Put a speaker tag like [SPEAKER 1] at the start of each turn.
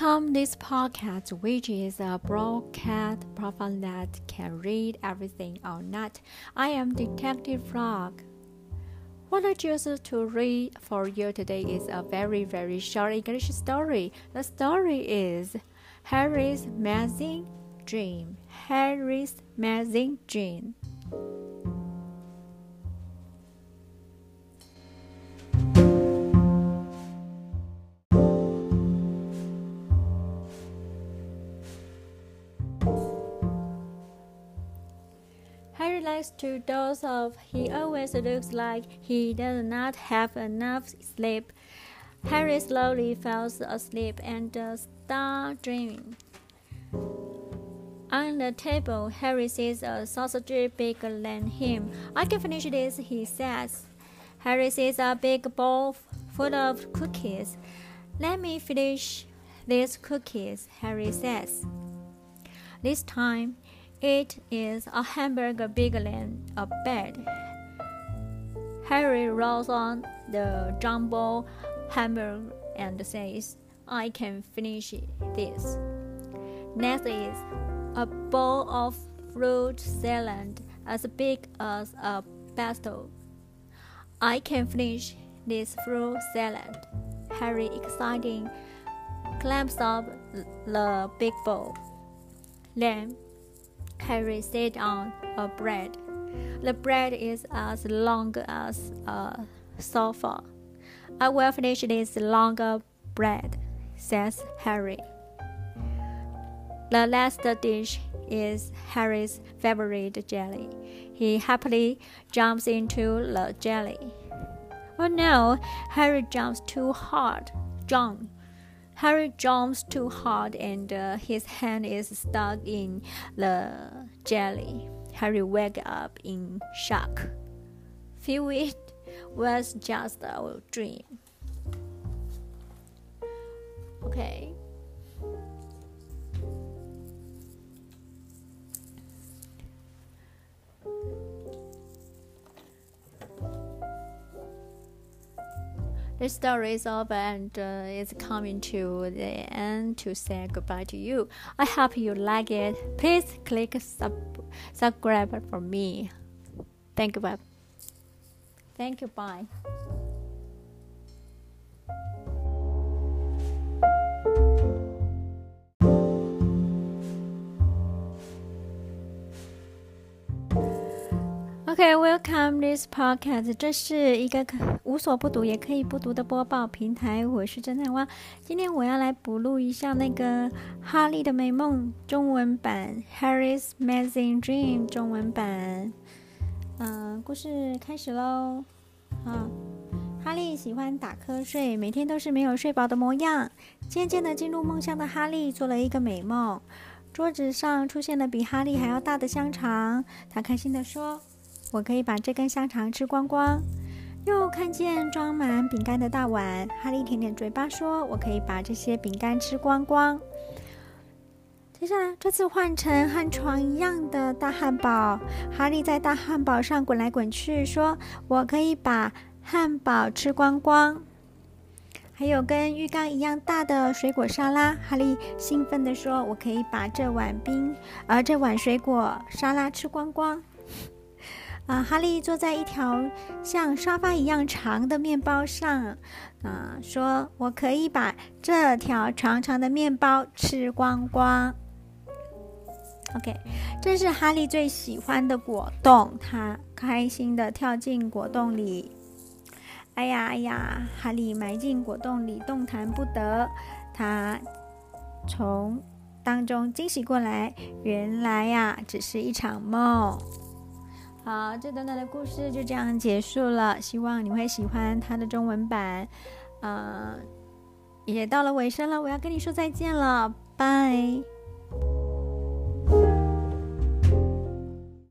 [SPEAKER 1] Welcome this podcast, which is a broadcast platform that can read everything or not. I am Detective Frog. What I choose to read for you today is a very, very short English story. The story is Harry's Amazing Dream. Harry's Amazing Dream. Likes to doze off. He always looks like he does not have enough sleep. Harry slowly falls asleep and uh, starts dreaming. On the table, Harry sees a sausage bigger than him. I can finish this, he says. Harry sees a big bowl full of cookies. Let me finish these cookies, Harry says. This time, it is a hamburger bigger than a bed. Harry rolls on the jumbo hamburger and says, I can finish this. Next is a bowl of fruit salad as big as a battle. I can finish this fruit salad. Harry, exciting, clamps up the big bowl. Then Harry sat on a bread. The bread is as long as a sofa. I will finish this longer bread, says Harry. The last dish is Harry's favorite jelly. He happily jumps into the jelly. Oh no, Harry jumps too hard. Jump. Harry jumps too hard and uh, his hand is stuck in the jelly. Harry wakes up in shock. Feel it was just a dream. Okay. The story is over and uh, it's coming to the end to say goodbye to you. I hope you like it. Please click sub subscribe for me. Thank you. Bye. Thank you. Bye. OK，welcome this podcast。这是一个无所不读也可以不读的播报平台。我是侦探蛙。今天我要来补录一下那个《哈利的美梦》中文版《Harry's Amazing Dream》中文版。嗯，故事开始喽。啊，哈利喜欢打瞌睡，每天都是没有睡饱的模样。渐渐的进入梦乡的哈利做了一个美梦，桌子上出现了比哈利还要大的香肠。他开心的说。我可以把这根香肠吃光光。又看见装满饼干的大碗，哈利舔舔嘴巴说：“我可以把这些饼干吃光光。”接下来，这次换成和床一样的大汉堡，哈利在大汉堡上滚来滚去，说：“我可以把汉堡吃光光。”还有跟浴缸一样大的水果沙拉，哈利兴奋地说：“我可以把这碗冰，而这碗水果沙拉吃光光。”啊，哈利坐在一条像沙发一样长的面包上，啊，说：“我可以把这条长长的面包吃光光。” OK，这是哈利最喜欢的果冻，他开心的跳进果冻里。哎呀哎呀，哈利埋进果冻里，动弹不得。他从当中惊喜过来，原来呀，只是一场梦。好，这短短的故事就这样结束了。希望你会喜欢它的中文版。嗯，也到了尾声了，我要跟你说再见了，拜。